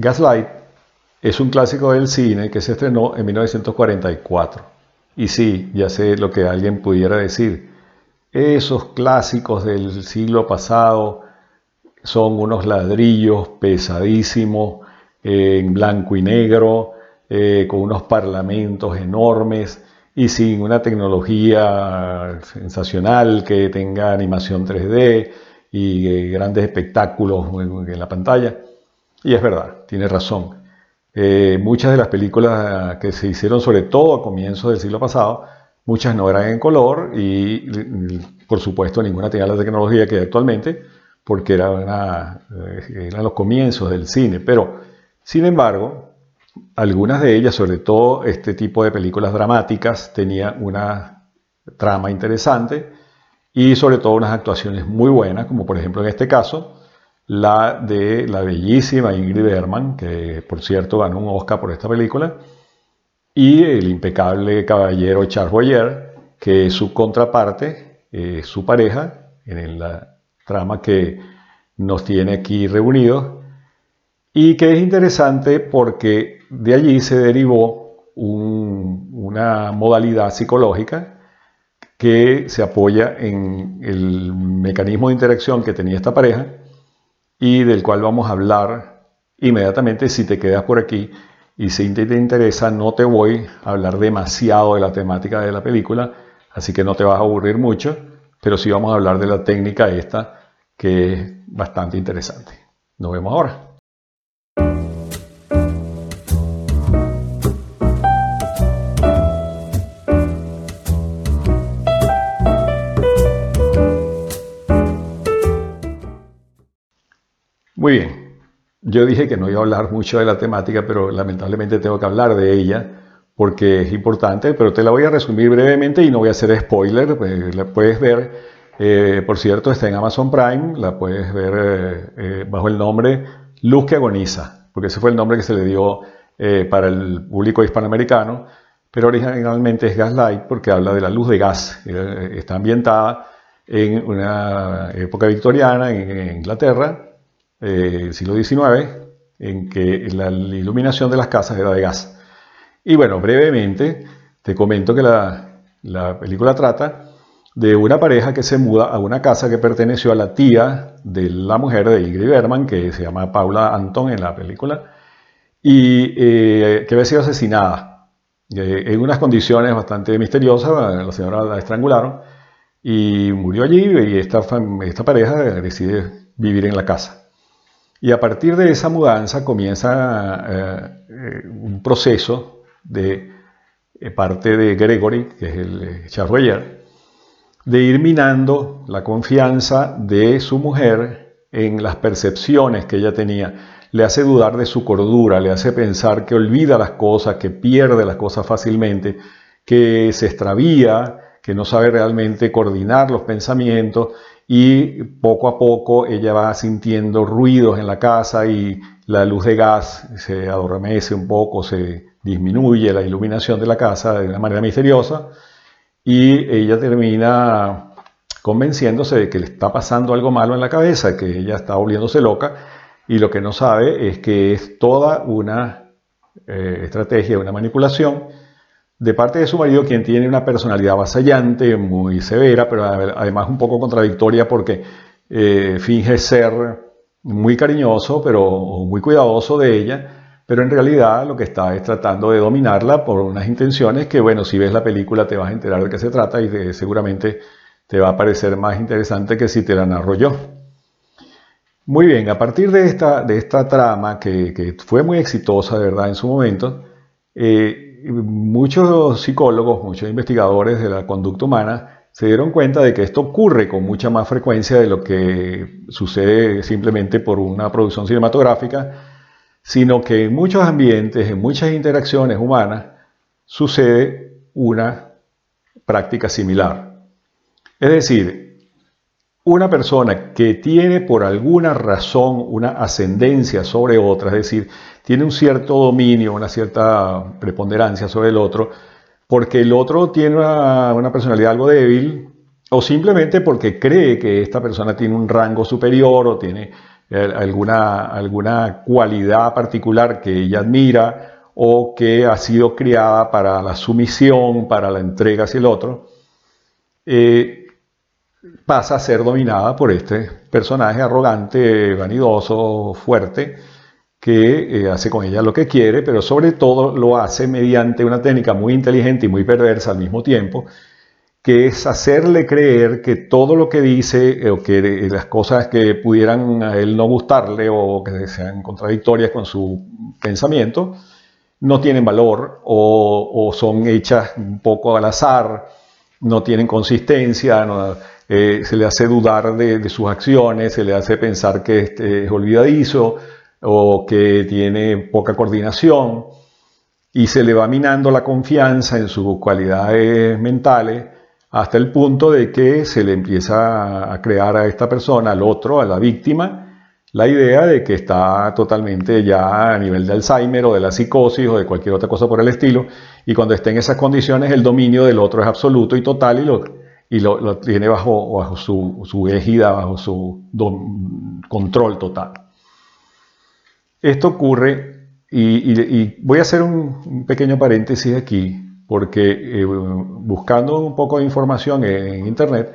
Gaslight es un clásico del cine que se estrenó en 1944. Y sí, ya sé lo que alguien pudiera decir. Esos clásicos del siglo pasado son unos ladrillos pesadísimos, en blanco y negro, eh, con unos parlamentos enormes y sin una tecnología sensacional que tenga animación 3D y eh, grandes espectáculos en, la pantalla. Y es verdad, tiene razón. Eh, muchas de las películas que se hicieron, sobre todo a comienzos del siglo pasado, muchas no eran en color y, por supuesto, ninguna tenía la tecnología que hay actualmente, porque era eran los comienzos del cine. Pero, sin embargo, algunas de ellas, sobre todo este tipo de películas dramáticas, tenían una trama interesante y sobre todo unas actuaciones muy buenas, como por ejemplo en este caso la de la bellísima Ingrid Bergman, que por cierto ganó un Oscar por esta película, y el impecable caballero Charles Boyer, que es su contraparte, eh, su pareja, en la trama que nos tiene aquí reunidos, y que es interesante porque de allí se derivó una modalidad psicológica que se apoya en el mecanismo de interacción que tenía esta pareja y del cual vamos a hablar inmediatamente si te quedas por aquí y si te interesa no te voy a hablar demasiado de la temática de la película, así que no te vas a aburrir mucho, pero sí vamos a hablar de la técnica esta que es bastante interesante. Nos vemos ahora. Muy bien, yo dije que no iba a hablar mucho de la temática, pero lamentablemente tengo que hablar de ella porque es importante, pero te la voy a resumir brevemente y no voy a hacer spoiler, pues, la puedes ver, eh, por cierto, está en Amazon Prime, la puedes ver eh, eh, bajo el nombre Luz que agoniza, porque ese fue el nombre que se le dio para el público hispanoamericano, pero originalmente es Gaslight porque habla de la luz de gas, está ambientada en una época victoriana en Inglaterra, eh, siglo XIX, en que la iluminación de las casas era de gas. Y bueno, brevemente te comento que la, la película trata de una pareja que se muda a una casa que perteneció a la tía de la mujer de Ingrid Berman, que se llama Paula Anton en la película, y eh, que había sido asesinada eh, en unas condiciones bastante misteriosas. La señora la estrangularon y murió allí y esta, esta pareja decide vivir en la casa. Y a partir de esa mudanza comienza eh, eh, un proceso de eh, parte de Gregory, que es el Charroyer, de ir minando la confianza de su mujer en las percepciones que ella tenía. Le hace dudar de su cordura, le hace pensar que olvida las cosas, que pierde las cosas fácilmente, que se extravía, que no sabe realmente coordinar los pensamientos y poco a poco ella va sintiendo ruidos en la casa y la luz de gas se adormece un poco, se disminuye la iluminación de la casa de una manera misteriosa y ella termina convenciéndose de que le está pasando algo malo en la cabeza, que ella está volviéndose loca y lo que no sabe es que es toda una eh, estrategia, una manipulación de parte de su marido, quien tiene una personalidad avasallante, muy severa, pero además un poco contradictoria porque eh, finge ser muy cariñoso, pero muy cuidadoso de ella, pero en realidad lo que está es tratando de dominarla por unas intenciones que, bueno, si ves la película te vas a enterar de qué se trata y seguramente te va a parecer más interesante que si te la narro yo. Muy bien, a partir de esta, de esta trama que, fue muy exitosa, de verdad, en su momento, eh, muchos psicólogos, muchos investigadores de la conducta humana se dieron cuenta de que esto ocurre con mucha más frecuencia de lo que sucede simplemente por una producción cinematográfica, sino que en muchos ambientes, en muchas interacciones humanas, sucede una práctica similar. Es decir, una persona que tiene por alguna razón una ascendencia sobre otra, es decir, tiene un cierto dominio, una cierta preponderancia sobre el otro, porque el otro tiene una, personalidad algo débil, o simplemente porque cree que esta persona tiene un rango superior o tiene alguna, alguna cualidad particular que ella admira o que ha sido criada para la sumisión, para la entrega hacia el otro, eh, pasa a ser dominada por este personaje arrogante, vanidoso, fuerte, que eh, hace con ella lo que quiere, pero sobre todo lo hace mediante una técnica muy inteligente y muy perversa al mismo tiempo, que es hacerle creer que todo lo que dice eh, o que eh, las cosas que pudieran a él no gustarle o que sean contradictorias con su pensamiento, no tienen valor o, son hechas un poco al azar, no tienen consistencia, se le hace dudar de, sus acciones, se le hace pensar que este, es olvidadizo, o que tiene poca coordinación y se le va minando la confianza en sus cualidades mentales hasta el punto de que se le empieza a crear a esta persona, al otro, a la víctima, la idea de que está totalmente ya a nivel de Alzheimer o de la psicosis o de cualquier otra cosa por el estilo, y cuando esté en esas condiciones el dominio del otro es absoluto y total y lo, tiene bajo, bajo su, su, égida, bajo su control total. Esto ocurre, y, voy a hacer un, pequeño paréntesis aquí, porque eh, buscando un poco de información en, Internet,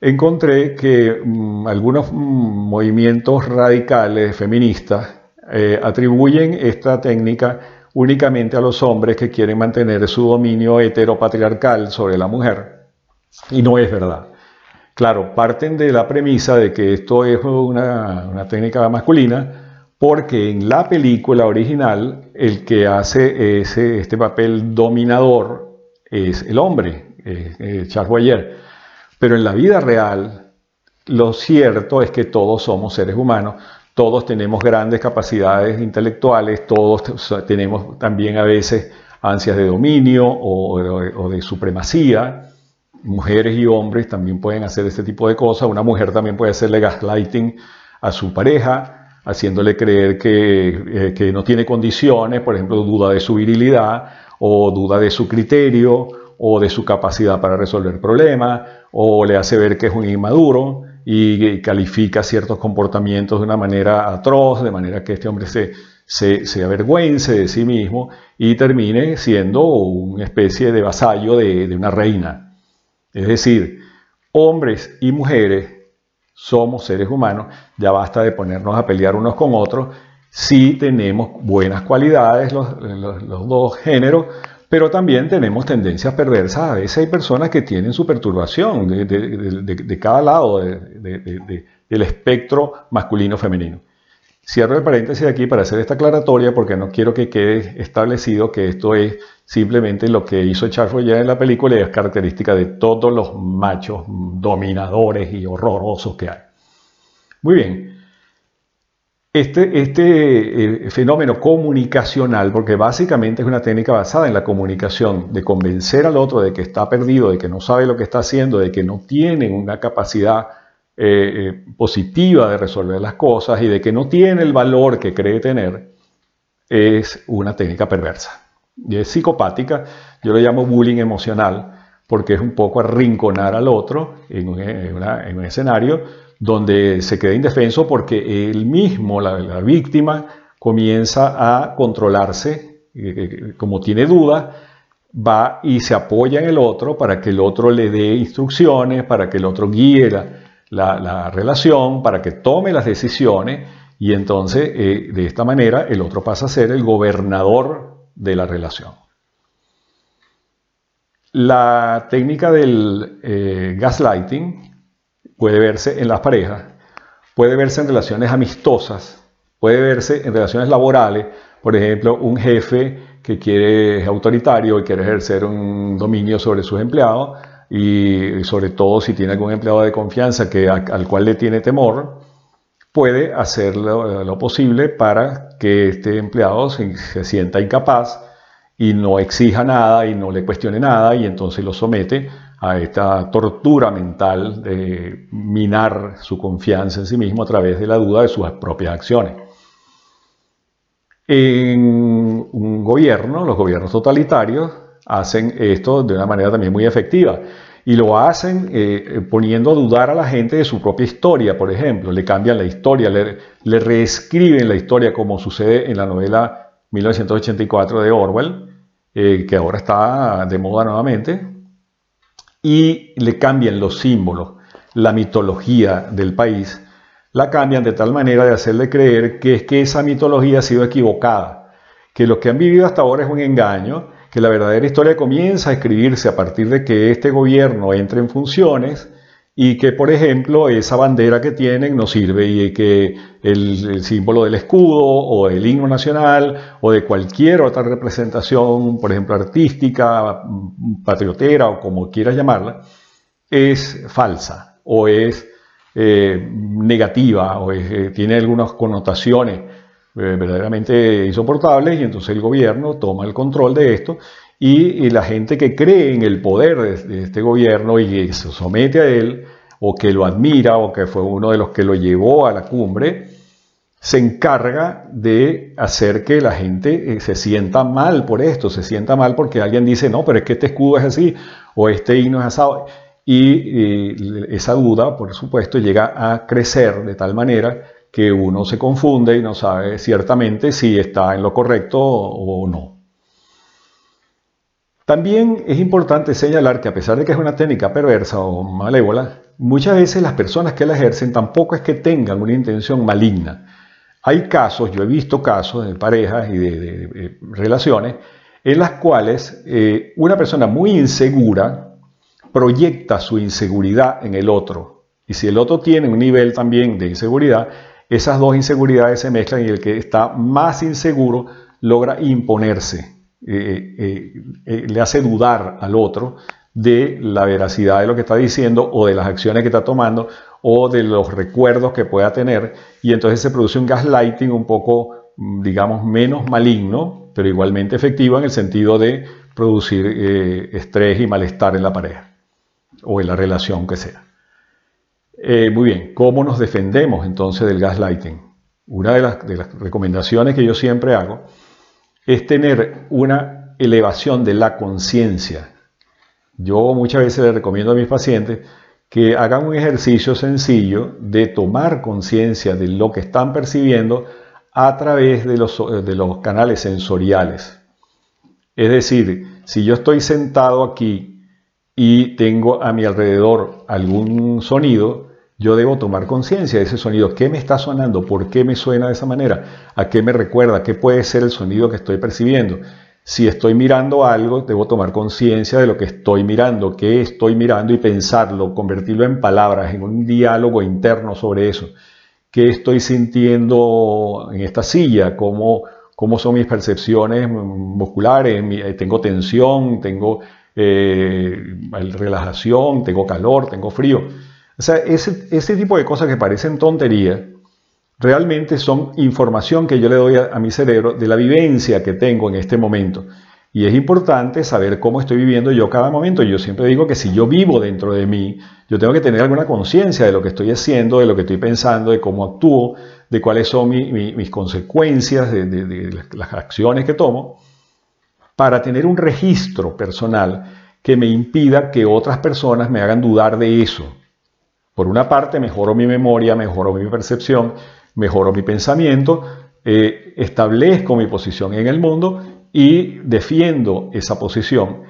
encontré que mm, algunos mm, movimientos radicales feministas eh, atribuyen esta técnica únicamente a los hombres que quieren mantener su dominio heteropatriarcal sobre la mujer. Y no es verdad. Claro, parten de la premisa de que esto es una, una técnica masculina, porque en la película original el que hace ese, este papel dominador es el hombre, Charles Boyer. Pero en la vida real, lo cierto es que todos somos seres humanos, todos tenemos grandes capacidades intelectuales, todos tenemos también a veces ansias de dominio o, o de supremacía. Mujeres y hombres también pueden hacer este tipo de cosas. Una mujer también puede hacerle gaslighting a su pareja haciéndole creer eh, que, no tiene condiciones, por ejemplo, duda de su virilidad o duda de su criterio o de su capacidad para resolver problemas o le hace ver que es un inmaduro y califica ciertos comportamientos de una manera atroz, de manera que este hombre se, se, avergüence de sí mismo y termine siendo una especie de vasallo de, de una reina. Es decir, hombres y mujeres somos seres humanos, ya basta de ponernos a pelear unos con otros, sí tenemos buenas cualidades los, dos géneros, pero también tenemos tendencias perversas. A veces hay personas que tienen su perturbación de, cada lado del espectro masculino-femenino. Cierro el paréntesis aquí para hacer esta aclaratoria porque no quiero que quede establecido que esto es simplemente lo que hizo Charles ya en la película y es característica de todos los machos dominadores y horrorosos que hay. Muy bien. Este, este eh, fenómeno comunicacional, porque básicamente es una técnica basada en la comunicación, de convencer al otro de que está perdido, de que no sabe lo que está haciendo, de que no tiene una capacidad eh, eh, positiva de resolver las cosas y de que no tiene el valor que cree tener, es una técnica perversa. Y es psicopática, yo lo llamo bullying emocional, porque es un poco arrinconar al otro en un, escenario donde se queda indefenso porque él mismo, la, víctima, comienza a controlarse, eh, eh, como tiene duda, va y se apoya en el otro para que el otro le dé instrucciones, para que el otro guíe relación, para que tome las decisiones y entonces eh, de esta manera el otro pasa a ser el gobernador de la relación. La técnica del eh, gaslighting puede verse en las parejas, puede verse en relaciones amistosas, puede verse en relaciones laborales, por ejemplo, un jefe que quiere es autoritario y quiere ejercer un dominio sobre sus empleados y sobre todo si tiene algún empleado de confianza que, al cual le tiene temor, puede hacer lo, posible para que este empleado se, sienta incapaz y no exija nada y no le cuestione nada y entonces lo somete a esta tortura mental de minar su confianza en sí mismo a través de la duda de sus propias acciones. En un gobierno, los gobiernos totalitarios hacen esto de una manera también muy efectiva Y lo hacen eh, poniendo a dudar a la gente de su propia historia, por ejemplo. Le cambian la historia, le, le reescriben la historia como sucede en la novela 1984 de Orwell, eh, que ahora está de moda nuevamente, y le cambian los símbolos, la mitología del país, la cambian de tal manera de hacerle creer que es que esa mitología ha sido equivocada, que lo que han vivido hasta ahora es un engaño, que la verdadera historia comienza a escribirse a partir de que este gobierno entre en funciones y que, por ejemplo, esa bandera que tienen no sirve y que el, símbolo del escudo o el himno nacional o de cualquier otra representación, por ejemplo, artística, patriotera o como quieras llamarla, es falsa o es eh, negativa o eh, tiene algunas connotaciones verdaderamente insoportables y entonces el gobierno toma el control de esto y, la gente que cree en el poder de, este gobierno y que se somete a él, o que lo admira, o que fue uno de los que lo llevó a la cumbre, se encarga de hacer que la gente eh, se sienta mal por esto, se sienta mal porque alguien dice, no, pero es que este escudo es así, o este himno es asado. Y, esa duda, por supuesto, llega a crecer de tal manera que uno se confunde y no sabe ciertamente si está en lo correcto o no. También es importante señalar que a pesar de que es una técnica perversa o malévola, muchas veces las personas que la ejercen tampoco es que tengan una intención maligna. Hay casos, yo he visto casos de parejas y de, relaciones en las cuales eh, una persona muy insegura proyecta su inseguridad en el otro. Y si el otro tiene un nivel también de inseguridad, esas dos inseguridades se mezclan y el que está más inseguro logra imponerse eh, eh, eh, le hace dudar al otro de la veracidad de lo que está diciendo o de las acciones que está tomando o de los recuerdos que pueda tener y entonces se produce un gaslighting un poco, mm, digamos, menos maligno, pero igualmente efectivo en el sentido de producir estrés y malestar en la pareja o en la relación que sea. Muy bien, ¿cómo nos defendemos entonces del gaslighting? Una de las, recomendaciones que yo siempre hago es tener una elevación de la conciencia. Yo muchas veces le recomiendo a mis pacientes que hagan un ejercicio sencillo de tomar conciencia de lo que están percibiendo a través de los canales sensoriales. Es decir, si yo estoy sentado aquí y tengo a mi alrededor algún sonido, yo debo tomar conciencia de ese sonido. ¿Qué me está sonando? ¿Por qué me suena de esa manera? ¿A qué me recuerda? ¿Qué puede ser el sonido que estoy percibiendo? Si estoy mirando algo, debo tomar conciencia de lo que estoy mirando, qué estoy mirando y pensarlo, convertirlo en palabras, en un diálogo interno sobre eso. ¿Qué estoy sintiendo en esta silla? ¿Cómo, cómo son mis percepciones musculares? Eh, ¿Tengo tensión? ¿Tengo eh, relajación? ¿Tengo calor? ¿Tengo frío? O sea, ese, tipo de cosas que parecen tontería, realmente son información que yo le doy a, mi cerebro de la vivencia que tengo en este momento. Y es importante saber cómo estoy viviendo yo cada momento. Yo siempre digo que si yo vivo dentro de mí, yo tengo que tener alguna conciencia de lo que estoy haciendo, de lo que estoy pensando, de cómo actúo, de cuáles son mis consecuencias, de las acciones que tomo, para tener un registro personal que me impida que otras personas me hagan dudar de eso. Por una parte, mejoro mi memoria, mejoro mi percepción, mejoro mi pensamiento, eh, establezco mi posición en el mundo y defiendo esa posición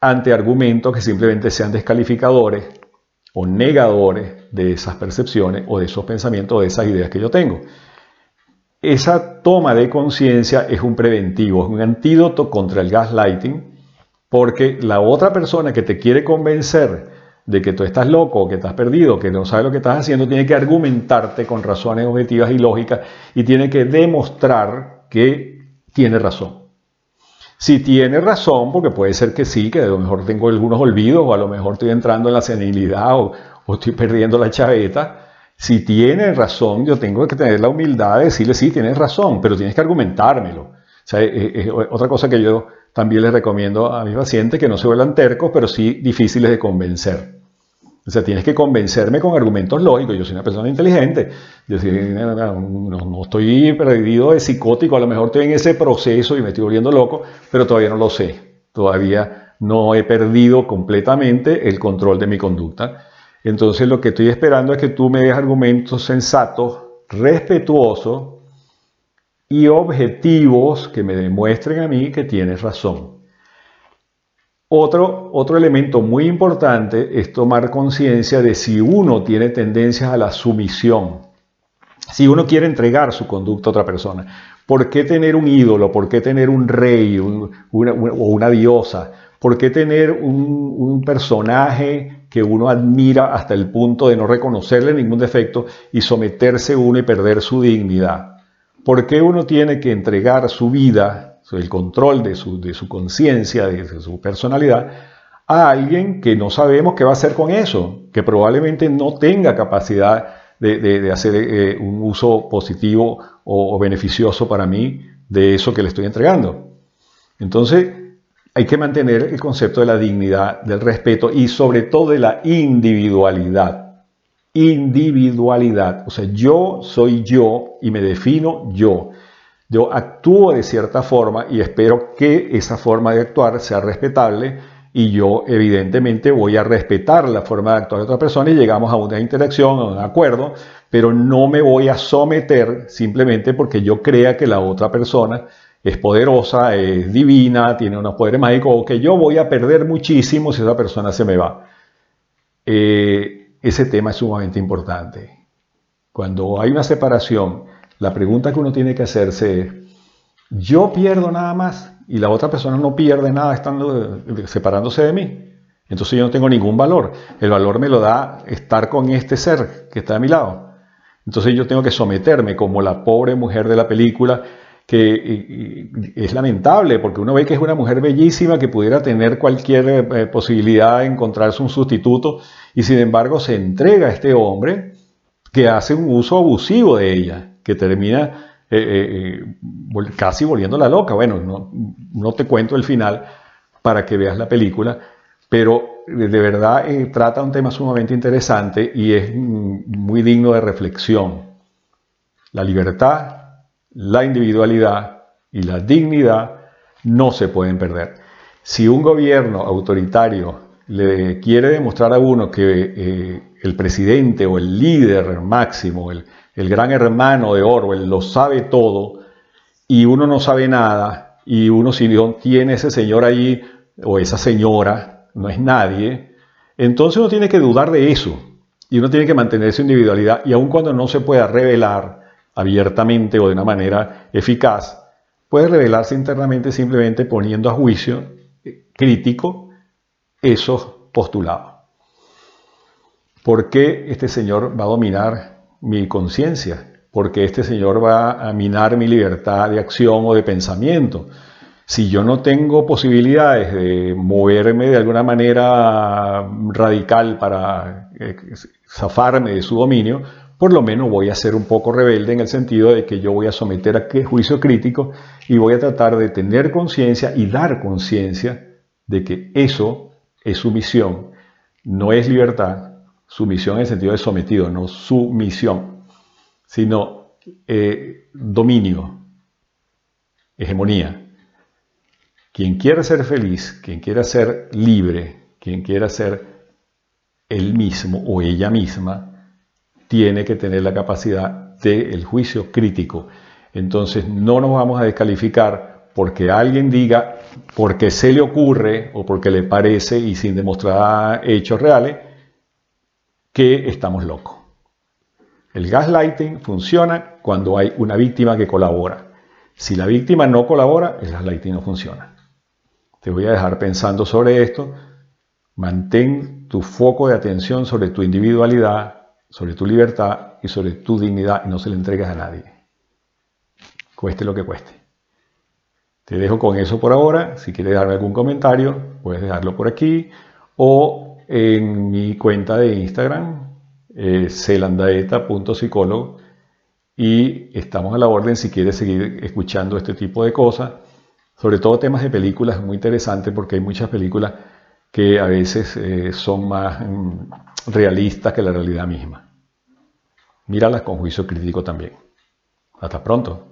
ante argumentos que simplemente sean descalificadores o negadores de esas percepciones o de esos pensamientos o de esas ideas que yo tengo. Esa toma de conciencia es un preventivo, es un antídoto contra el gaslighting, porque la otra persona que te quiere convencer de que tú estás loco, que estás perdido, que no sabes lo que estás haciendo, tiene que argumentarte con razones objetivas y lógicas y tiene que demostrar que tiene razón. Si tiene razón, porque puede ser que sí, que a lo mejor tengo algunos olvidos o a lo mejor estoy entrando en la senilidad o, estoy perdiendo la chaveta, si tiene razón, yo tengo que tener la humildad de decirle, sí, tienes razón, pero tienes que argumentármelo. O sea, es, otra cosa que yo también les recomiendo a mis pacientes, que no se vuelvan tercos, pero sí difíciles de convencer. O sea, tienes que convencerme con argumentos lógicos. Yo soy una persona inteligente. Yo no, estoy perdido de psicótico. A lo mejor estoy en ese proceso y me estoy volviendo loco, pero todavía no lo sé. Todavía no he perdido completamente el control de mi conducta. Entonces lo que estoy esperando es que tú me des argumentos sensatos, respetuosos y objetivos que me demuestren a mí que tienes razón. Otro, otro elemento muy importante es tomar conciencia de si uno tiene tendencias a la sumisión, si uno quiere entregar su conducta a otra persona. ¿Por qué tener un ídolo? ¿Por qué tener un rey o una diosa? ¿Por qué tener un, un personaje que uno admira hasta el punto de no reconocerle ningún defecto y someterse uno y perder su dignidad? ¿Por qué uno tiene que entregar su vida el control de su, de su conciencia, de, su personalidad, a alguien que no sabemos qué va a hacer con eso, que probablemente no tenga capacidad de, hacer eh, un uso positivo o, beneficioso para mí de eso que le estoy entregando. Entonces, hay que mantener el concepto de la dignidad, del respeto y sobre todo de la individualidad. Individualidad. O sea, yo soy yo y me defino yo. Yo actúo de cierta forma y espero que esa forma de actuar sea respetable y yo evidentemente voy a respetar la forma de actuar de otra persona y llegamos a una interacción, a un acuerdo, pero no me voy a someter simplemente porque yo crea que la otra persona es poderosa, es divina, tiene unos poderes mágicos o que yo voy a perder muchísimo si esa persona se me va. Eh, ese tema es sumamente importante. Cuando hay una separación, la pregunta que uno tiene que hacerse es, ¿yo pierdo nada más y la otra persona no pierde nada estando eh, separándose de mí? Entonces yo no tengo ningún valor. El valor me lo da estar con este ser que está a mi lado. Entonces yo tengo que someterme como la pobre mujer de la película que es lamentable porque uno ve que es una mujer bellísima que pudiera tener cualquier eh, posibilidad de encontrarse un sustituto y sin embargo se entrega a este hombre que hace un uso abusivo de ella que termina eh, eh, eh, casi volviéndola loca. Bueno, no, no, te cuento el final para que veas la película, pero de verdad trata un tema sumamente interesante y es mm, muy digno de reflexión. La libertad, la individualidad y la dignidad no se pueden perder. Si un gobierno autoritario le quiere demostrar a uno que el presidente o el líder máximo, el, el gran hermano de Orwell lo sabe todo y uno no sabe nada y uno si no tiene ese señor ahí o esa señora, no es nadie, entonces uno tiene que dudar de eso y uno tiene que mantener su individualidad y aun cuando no se pueda revelar abiertamente o de una manera eficaz, puede revelarse internamente simplemente poniendo a juicio crítico esos postulados. ¿Por qué este señor va a dominar mi conciencia, porque este Señor va a minar mi libertad de acción o de pensamiento. Si yo no tengo posibilidades de moverme de alguna manera radical para eh, zafarme de su dominio, por lo menos voy a ser un poco rebelde en el sentido de que yo voy a someter a juicio crítico y voy a tratar de tener conciencia y dar conciencia de que eso es sumisión, no es libertad, Sumisión en el sentido de sometido, no sumisión, sino eh, dominio, hegemonía. Quien quiera ser feliz, quien quiera ser libre, quien quiera ser él mismo o ella misma, tiene que tener la capacidad del juicio crítico. Entonces no nos vamos a descalificar porque alguien diga, porque se le ocurre o porque le parece y sin demostrar hechos reales, que estamos locos. El gaslighting funciona cuando hay una víctima que colabora. Si la víctima no colabora, el gaslighting no funciona. Te voy a dejar pensando sobre esto. Mantén tu foco de atención sobre tu individualidad, sobre tu libertad y sobre tu dignidad y no se le entregues a nadie. Cueste lo que cueste. Te dejo con eso por ahora. Si quieres darme algún comentario, puedes dejarlo por aquí o en mi cuenta de Instagram, eh, celandaeta.psicólogo, y estamos a la orden si quieres seguir escuchando este tipo de cosas, sobre todo temas de películas, muy interesante porque hay muchas películas que a veces eh, son más mm, realistas que la realidad misma. Míralas con juicio crítico también. Hasta pronto.